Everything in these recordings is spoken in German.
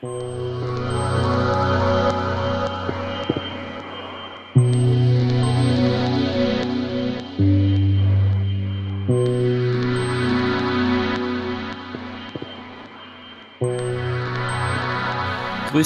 Grüß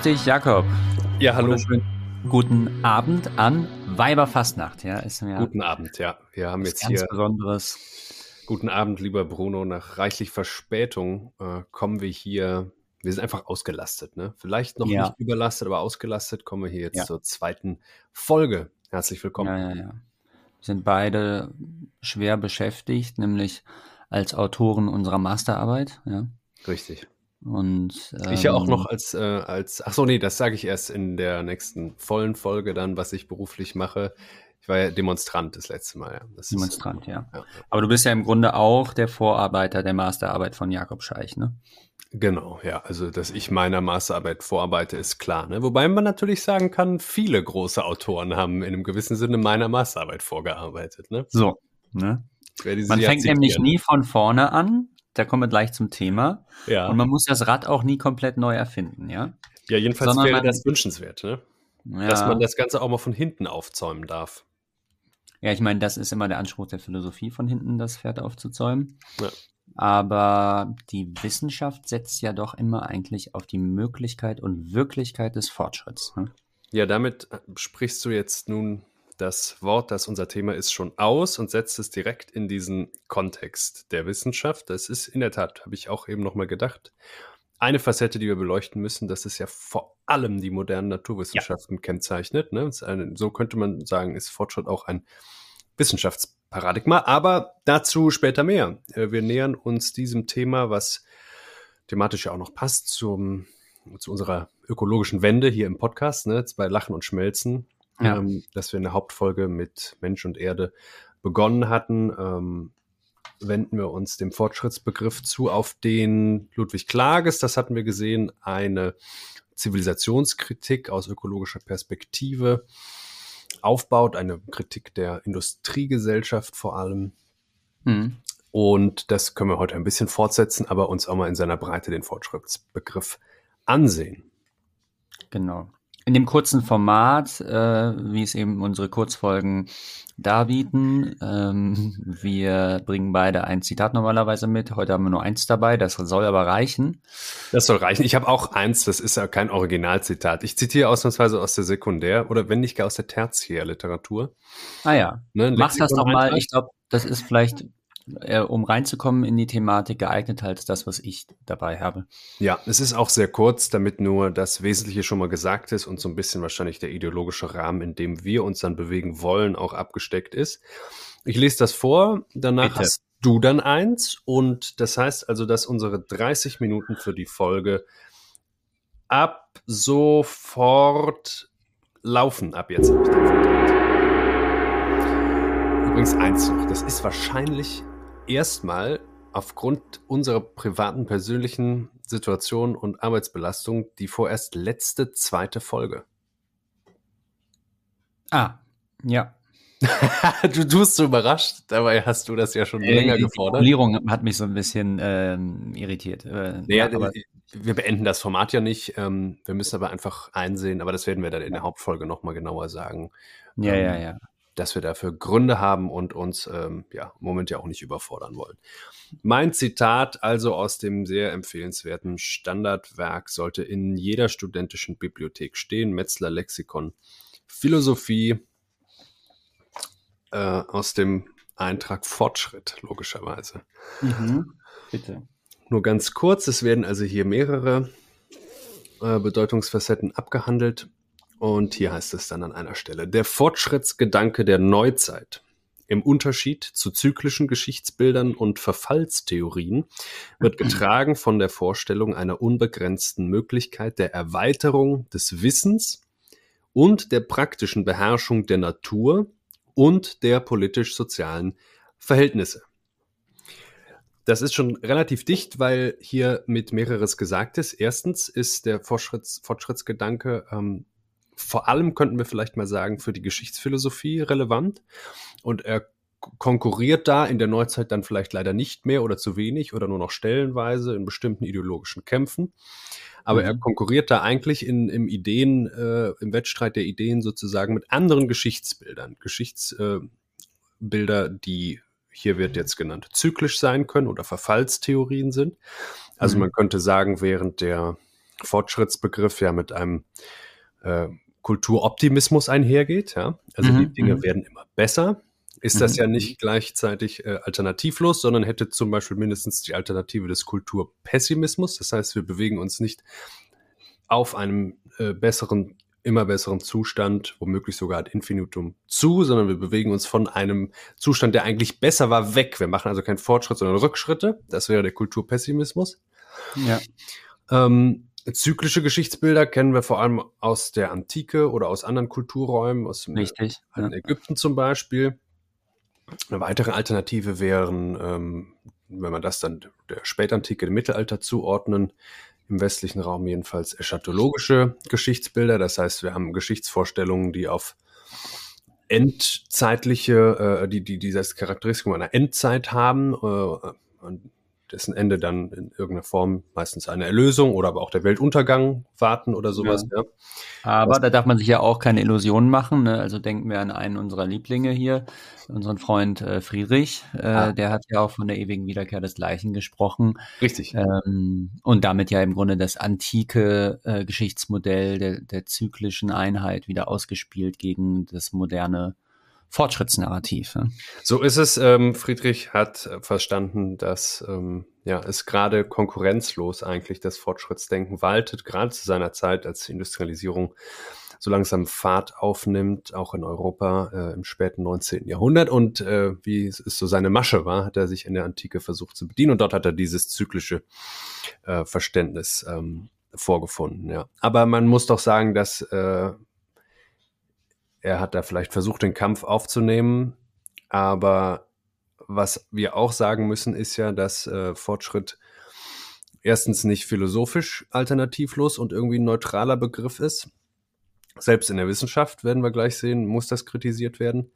dich, Jakob. Ja, hallo. Guten Abend an Weiberfastnacht. Ja, ist ja Guten Abend, ja. Wir haben jetzt ganz hier. Besonderes. Guten Abend, lieber Bruno. Nach reichlich Verspätung äh, kommen wir hier. Wir sind einfach ausgelastet, ne? Vielleicht noch ja. nicht überlastet, aber ausgelastet kommen wir hier jetzt ja. zur zweiten Folge. Herzlich willkommen. Ja, ja, ja. Wir sind beide schwer beschäftigt, nämlich als Autoren unserer Masterarbeit. Ja. Richtig. Und, ähm, ich ja auch noch ähm, als, äh, als, ach so, nee, das sage ich erst in der nächsten vollen Folge dann, was ich beruflich mache. Ich war ja Demonstrant das letzte Mal, ja. Das Demonstrant, ist, ja. ja. Aber du bist ja im Grunde auch der Vorarbeiter der Masterarbeit von Jakob Scheich, ne? Genau, ja. Also, dass ich meiner Masterarbeit vorarbeite, ist klar. Ne? Wobei man natürlich sagen kann, viele große Autoren haben in einem gewissen Sinne meiner Masterarbeit vorgearbeitet. Ne? So, ne? Man fängt nämlich nie von vorne an, da kommen wir gleich zum Thema. Ja. Und man muss das Rad auch nie komplett neu erfinden, ja? Ja, jedenfalls Sondern wäre das wünschenswert, ne? Ja. Dass man das Ganze auch mal von hinten aufzäumen darf. Ja, ich meine, das ist immer der Anspruch der Philosophie, von hinten das Pferd aufzuzäumen. Ja. Aber die Wissenschaft setzt ja doch immer eigentlich auf die Möglichkeit und Wirklichkeit des Fortschritts. Ne? Ja, damit sprichst du jetzt nun das Wort, das unser Thema ist, schon aus und setzt es direkt in diesen Kontext der Wissenschaft. Das ist in der Tat, habe ich auch eben nochmal gedacht, eine Facette, die wir beleuchten müssen, das ist ja vor allem die modernen Naturwissenschaften ja. kennzeichnet. Ne? Eine, so könnte man sagen, ist Fortschritt auch ein Wissenschaftsparadigma. Aber dazu später mehr. Äh, wir nähern uns diesem Thema, was thematisch ja auch noch passt, zum, zu unserer ökologischen Wende hier im Podcast, ne? bei Lachen und Schmelzen ja. ähm, dass wir eine Hauptfolge mit Mensch und Erde begonnen hatten, ähm, wenden wir uns dem Fortschrittsbegriff zu, auf den Ludwig Klages, das hatten wir gesehen, eine Zivilisationskritik aus ökologischer Perspektive aufbaut, eine Kritik der Industriegesellschaft vor allem. Mhm. Und das können wir heute ein bisschen fortsetzen, aber uns auch mal in seiner Breite den Fortschrittsbegriff ansehen. Genau in dem kurzen Format, äh, wie es eben unsere Kurzfolgen darbieten. Ähm, wir bringen beide ein Zitat normalerweise mit. Heute haben wir nur eins dabei, das soll aber reichen. Das soll reichen. Ich habe auch eins, das ist ja kein Originalzitat. Ich zitiere ausnahmsweise aus der Sekundär- oder wenn nicht gar aus der Tertiärliteratur. Ah ja, ne, mach das doch mal. Ich glaube, das ist vielleicht äh, um reinzukommen in die Thematik, geeigneter als das, was ich dabei habe. Ja, es ist auch sehr kurz, damit nur das Wesentliche schon mal gesagt ist und so ein bisschen wahrscheinlich der ideologische Rahmen, in dem wir uns dann bewegen wollen, auch abgesteckt ist. Ich lese das vor, danach Bitte. hast du dann eins und das heißt also, dass unsere 30 Minuten für die Folge ab sofort laufen. Ab jetzt habe ich den Übrigens eins noch, das ist wahrscheinlich erstmal aufgrund unserer privaten, persönlichen Situation und Arbeitsbelastung die vorerst letzte zweite Folge. Ah, ja. du tust so überrascht, dabei hast du das ja schon äh, länger gefordert. Die Formulierung hat mich so ein bisschen ähm, irritiert. Äh, naja, aber wir beenden das Format ja nicht. Ähm, wir müssen aber einfach einsehen, aber das werden wir dann in der Hauptfolge nochmal genauer sagen. Ja, ähm, ja, ja dass wir dafür Gründe haben und uns ähm, ja, im Moment ja auch nicht überfordern wollen. Mein Zitat also aus dem sehr empfehlenswerten Standardwerk sollte in jeder studentischen Bibliothek stehen, Metzler Lexikon Philosophie äh, aus dem Eintrag Fortschritt, logischerweise. Mhm, bitte. Nur ganz kurz, es werden also hier mehrere äh, Bedeutungsfacetten abgehandelt. Und hier heißt es dann an einer Stelle, der Fortschrittsgedanke der Neuzeit im Unterschied zu zyklischen Geschichtsbildern und Verfallstheorien wird getragen von der Vorstellung einer unbegrenzten Möglichkeit der Erweiterung des Wissens und der praktischen Beherrschung der Natur und der politisch-sozialen Verhältnisse. Das ist schon relativ dicht, weil hier mit mehreres gesagt ist. Erstens ist der Fortschritts Fortschrittsgedanke ähm, vor allem könnten wir vielleicht mal sagen, für die Geschichtsphilosophie relevant. Und er konkurriert da in der Neuzeit dann vielleicht leider nicht mehr oder zu wenig oder nur noch stellenweise in bestimmten ideologischen Kämpfen. Aber mhm. er konkurriert da eigentlich in, im Ideen, äh, im Wettstreit der Ideen sozusagen mit anderen Geschichtsbildern. Geschichtsbilder, äh, die hier wird jetzt genannt zyklisch sein können oder Verfallstheorien sind. Also mhm. man könnte sagen, während der Fortschrittsbegriff ja mit einem äh, Kulturoptimismus einhergeht, ja, also mhm. die Dinge mhm. werden immer besser, ist das mhm. ja nicht gleichzeitig äh, alternativlos, sondern hätte zum Beispiel mindestens die Alternative des Kulturpessimismus. Das heißt, wir bewegen uns nicht auf einem äh, besseren, immer besseren Zustand, womöglich sogar ad infinitum zu, sondern wir bewegen uns von einem Zustand, der eigentlich besser war, weg. Wir machen also keinen Fortschritt, sondern Rückschritte. Das wäre der Kulturpessimismus. Ja. Ähm, zyklische Geschichtsbilder kennen wir vor allem aus der Antike oder aus anderen Kulturräumen, aus Richtig, ja. Ägypten zum Beispiel. Eine weitere Alternative wären, ähm, wenn man das dann der Spätantike, dem Mittelalter zuordnen, im westlichen Raum jedenfalls eschatologische Geschichtsbilder. Das heißt, wir haben Geschichtsvorstellungen, die auf endzeitliche, äh, die, die dieses Charakteristikum einer Endzeit haben, äh, dessen Ende dann in irgendeiner Form meistens eine Erlösung oder aber auch der Weltuntergang warten oder sowas. Ja. ja. Aber Was, da darf man sich ja auch keine Illusionen machen. Ne? Also denken wir an einen unserer Lieblinge hier, unseren Freund äh, Friedrich. Äh, ah. Der hat ja auch von der ewigen Wiederkehr des Gleichen gesprochen. Richtig. Ähm, und damit ja im Grunde das antike äh, Geschichtsmodell der, der zyklischen Einheit wieder ausgespielt gegen das moderne Fortschrittsnarrativ. Ja. So ist es. Ähm, Friedrich hat äh, verstanden, dass ähm, ja, es gerade konkurrenzlos eigentlich das Fortschrittsdenken waltet, gerade zu seiner Zeit, als die Industrialisierung so langsam Fahrt aufnimmt, auch in Europa äh, im späten 19. Jahrhundert. Und äh, wie es so seine Masche war, hat er sich in der Antike versucht zu bedienen und dort hat er dieses zyklische äh, Verständnis ähm, vorgefunden. Ja. Aber man muss doch sagen, dass äh, er hat da vielleicht versucht, den Kampf aufzunehmen. Aber was wir auch sagen müssen, ist ja, dass äh, Fortschritt erstens nicht philosophisch alternativlos und irgendwie ein neutraler Begriff ist. Selbst in der Wissenschaft werden wir gleich sehen, muss das kritisiert werden.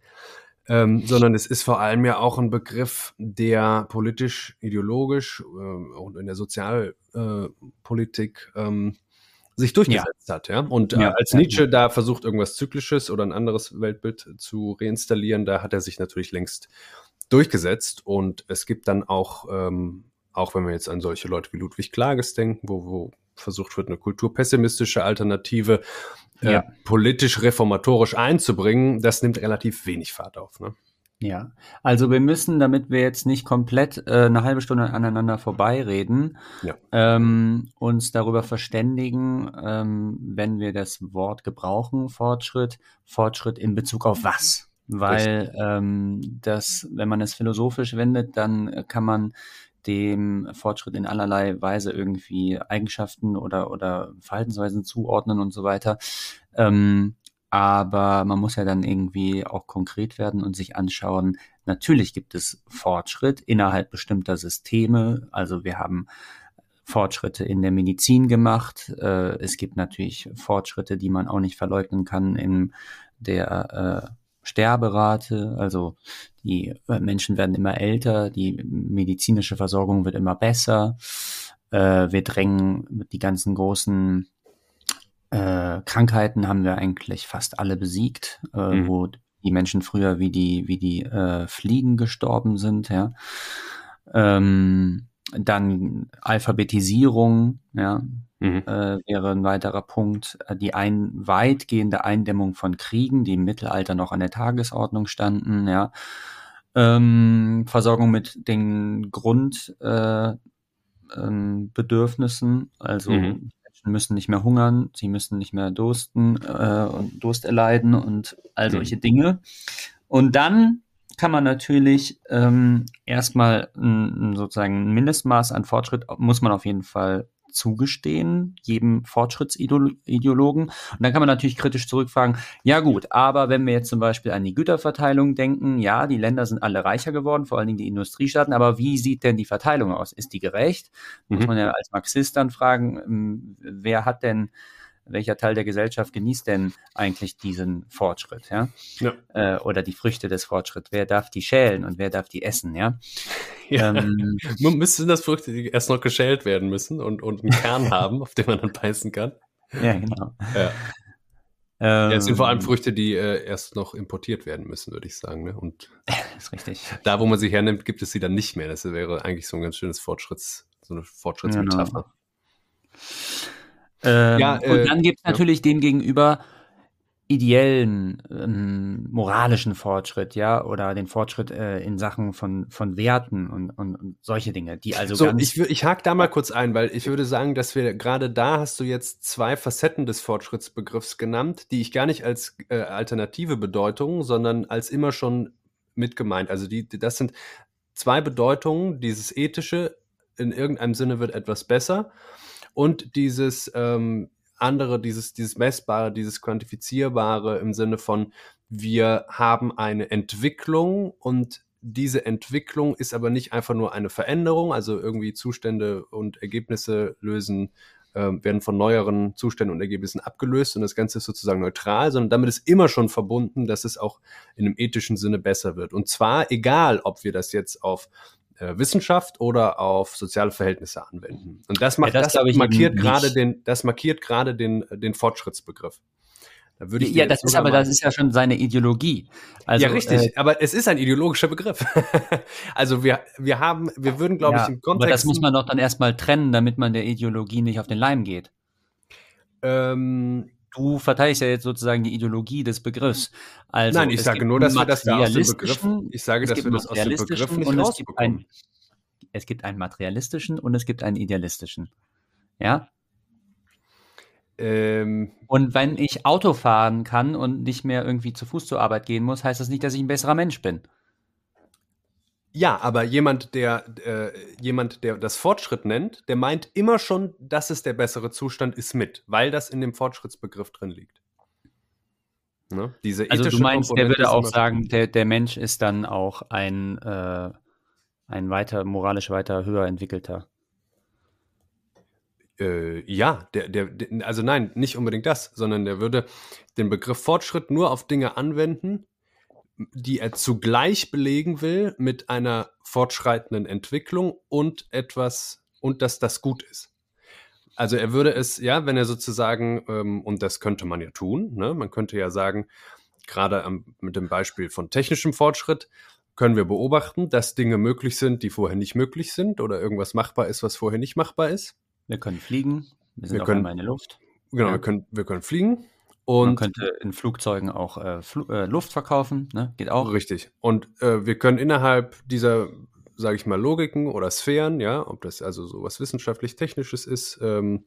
Ähm, sondern es ist vor allem ja auch ein Begriff, der politisch, ideologisch äh, und in der Sozialpolitik äh, ähm, sich durchgesetzt ja. hat. Ja? Und äh, ja, als Nietzsche da versucht, irgendwas Zyklisches oder ein anderes Weltbild zu reinstallieren, da hat er sich natürlich längst durchgesetzt. Und es gibt dann auch, ähm, auch wenn wir jetzt an solche Leute wie Ludwig Klages denken, wo, wo versucht wird, eine kulturpessimistische Alternative äh, politisch reformatorisch einzubringen, das nimmt relativ wenig Fahrt auf. Ne? Ja, also wir müssen, damit wir jetzt nicht komplett äh, eine halbe Stunde aneinander vorbeireden, ja. ähm, uns darüber verständigen, ähm, wenn wir das Wort gebrauchen, Fortschritt, Fortschritt in Bezug auf was? Weil ähm, das, wenn man es philosophisch wendet, dann kann man dem Fortschritt in allerlei Weise irgendwie Eigenschaften oder, oder Verhaltensweisen zuordnen und so weiter. Ähm, aber man muss ja dann irgendwie auch konkret werden und sich anschauen, natürlich gibt es Fortschritt innerhalb bestimmter Systeme. Also wir haben Fortschritte in der Medizin gemacht. Äh, es gibt natürlich Fortschritte, die man auch nicht verleugnen kann in der äh, Sterberate. Also die äh, Menschen werden immer älter, die medizinische Versorgung wird immer besser. wir drängen die ganzen großen äh, Krankheiten haben wir eigentlich fast alle besiegt, äh, mhm. wo die Menschen früher wie die, wie die äh, Fliegen gestorben sind, ja. Ähm, dann Alphabetisierung, ja, mhm. äh, wäre ein weiterer Punkt. Äh, die ein, weitgehende Eindämmung von Kriegen, die im Mittelalter noch an der Tagesordnung standen, ja. Ähm, Versorgung mit den Grundbedürfnissen, äh, ähm, also mhm. Menschen müssen nicht mehr hungern, sie müssen nicht mehr dursten äh, und Durst erleiden und all solche mhm. Dinge. Und dann kann man natürlich ähm, erstmal ein, sozusagen ein Mindestmaß an Fortschritt muss man auf jeden Fall zugestehen, jedem Fortschrittsideologen. Und dann kann man natürlich kritisch zurückfragen, ja gut, aber wenn wir jetzt zum Beispiel an die Güterverteilung denken, ja, die Länder sind alle reicher geworden, vor allen Dingen die Industriestaaten, aber wie sieht denn die Verteilung aus? Ist die gerecht? Mhm. Muss man ja als Marxist dann fragen, ähm, wer hat denn welcher Teil der Gesellschaft genießt denn eigentlich diesen Fortschritt, ja? ja. Äh, oder die Früchte des Fortschritts? Wer darf die schälen und wer darf die essen, ja? ja. Ähm, müssen das Früchte, die erst noch geschält werden müssen und, und einen Kern haben, auf den man dann beißen kann? Ja, genau. Ja. Ähm, ja, es sind vor allem Früchte, die äh, erst noch importiert werden müssen, würde ich sagen. Ne? Und ist richtig. Da, wo man sie hernimmt, gibt es sie dann nicht mehr. Das wäre eigentlich so ein ganz schönes Fortschritts, so eine Fortschrittsmetapher. Genau. Ähm, ja, äh, und dann gibt es natürlich ja. dem gegenüber ideellen, ähm, moralischen Fortschritt, ja, oder den Fortschritt äh, in Sachen von, von Werten und, und, und solche Dinge, die also so, ganz ich, ich hake da mal kurz ein, weil ich würde sagen, dass wir gerade da hast du jetzt zwei Facetten des Fortschrittsbegriffs genannt, die ich gar nicht als äh, alternative Bedeutung, sondern als immer schon mit gemeint. Also die, das sind zwei Bedeutungen, dieses ethische, in irgendeinem Sinne wird etwas besser und dieses ähm, andere, dieses, dieses Messbare, dieses Quantifizierbare im Sinne von, wir haben eine Entwicklung und diese Entwicklung ist aber nicht einfach nur eine Veränderung, also irgendwie Zustände und Ergebnisse lösen, äh, werden von neueren Zuständen und Ergebnissen abgelöst und das Ganze ist sozusagen neutral, sondern damit ist immer schon verbunden, dass es auch in einem ethischen Sinne besser wird. Und zwar egal, ob wir das jetzt auf äh, Wissenschaft oder auf soziale Verhältnisse anwenden. Und das, macht, ja, das, das markiert gerade den, das markiert gerade den, den Fortschrittsbegriff. Da würde ich ja, das ist aber das ist ja schon seine Ideologie. Also, ja, richtig. Äh, aber es ist ein ideologischer Begriff. also wir, wir haben, wir würden, glaube ja, ich, im Kontext. Aber das muss man doch dann erstmal trennen, damit man der Ideologie nicht auf den Leim geht. Ähm, du verteidigst ja jetzt sozusagen die Ideologie des Begriffs. Also, Nein, ich sage nur, dass wir das da aus dem Begriff, ich sage, dass wir das aus dem Begriff nicht und es es gibt einen materialistischen und es gibt einen idealistischen. Ja? Ähm, und wenn ich Auto fahren kann und nicht mehr irgendwie zu Fuß zur Arbeit gehen muss, heißt das nicht, dass ich ein besserer Mensch bin. Ja, aber jemand, der äh, jemand, der das Fortschritt nennt, der meint immer schon, dass es der bessere Zustand ist mit, weil das in dem Fortschrittsbegriff drin liegt. Ne? Diese also du meinst, Komponente der würde auch sagen, der, der Mensch ist dann auch ein, äh, ein weiter, moralisch weiter höher entwickelter. Äh, ja, der, der, der, also nein, nicht unbedingt das, sondern der würde den Begriff Fortschritt nur auf Dinge anwenden, die er zugleich belegen will mit einer fortschreitenden Entwicklung und etwas, und dass das gut ist. Also er würde es, ja, wenn er sozusagen, ähm, und das könnte man ja tun, ne? man könnte ja sagen, gerade mit dem Beispiel von technischem Fortschritt, können wir beobachten, dass Dinge möglich sind, die vorher nicht möglich sind oder irgendwas machbar ist, was vorher nicht machbar ist. Wir können fliegen, wir sind wir können, in der Luft. Genau, ja. wir, können, wir können fliegen. Und Man könnte in Flugzeugen auch äh, Fl äh, Luft verkaufen, ne? geht auch. Richtig. Und äh, wir können innerhalb dieser, sage ich mal, Logiken oder Sphären, ja, ob das also so was wissenschaftlich-technisches ist ähm,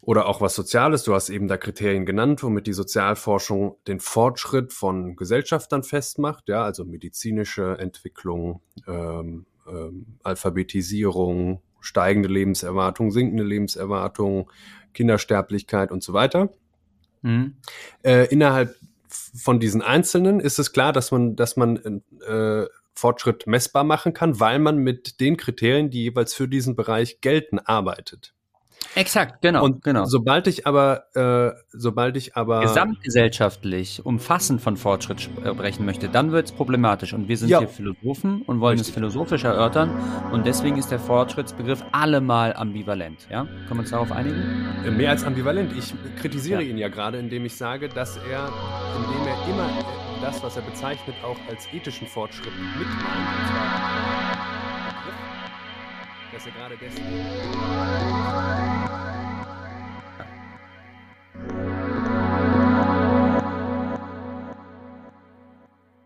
oder auch was Soziales, du hast eben da Kriterien genannt, womit die Sozialforschung den Fortschritt von Gesellschaftern festmacht, ja, also medizinische Entwicklung, ähm, ähm, Alphabetisierung, steigende Lebenserwartung, sinkende Lebenserwartung, Kindersterblichkeit und so weiter. Mhm. Äh, innerhalb von diesen Einzelnen ist es klar, dass man, dass man äh, Fortschritt messbar machen kann, weil man mit den Kriterien, die jeweils für diesen Bereich gelten, arbeitet. Exakt, genau. Und genau. sobald ich aber, äh, sobald ich aber gesamtgesellschaftlich umfassend von Fortschritt sprechen möchte, dann wird es problematisch. Und wir sind ja. hier Philosophen und wollen Richtig. es philosophisch erörtern. Und deswegen ist der Fortschrittsbegriff allemal ambivalent. Ja, können wir uns darauf einigen? Äh, mehr als ambivalent. Ich kritisiere ja. ihn ja gerade, indem ich sage, dass er, indem er immer das, was er bezeichnet, auch als ethischen Fortschritt mitmeint. Dass er gerade deswegen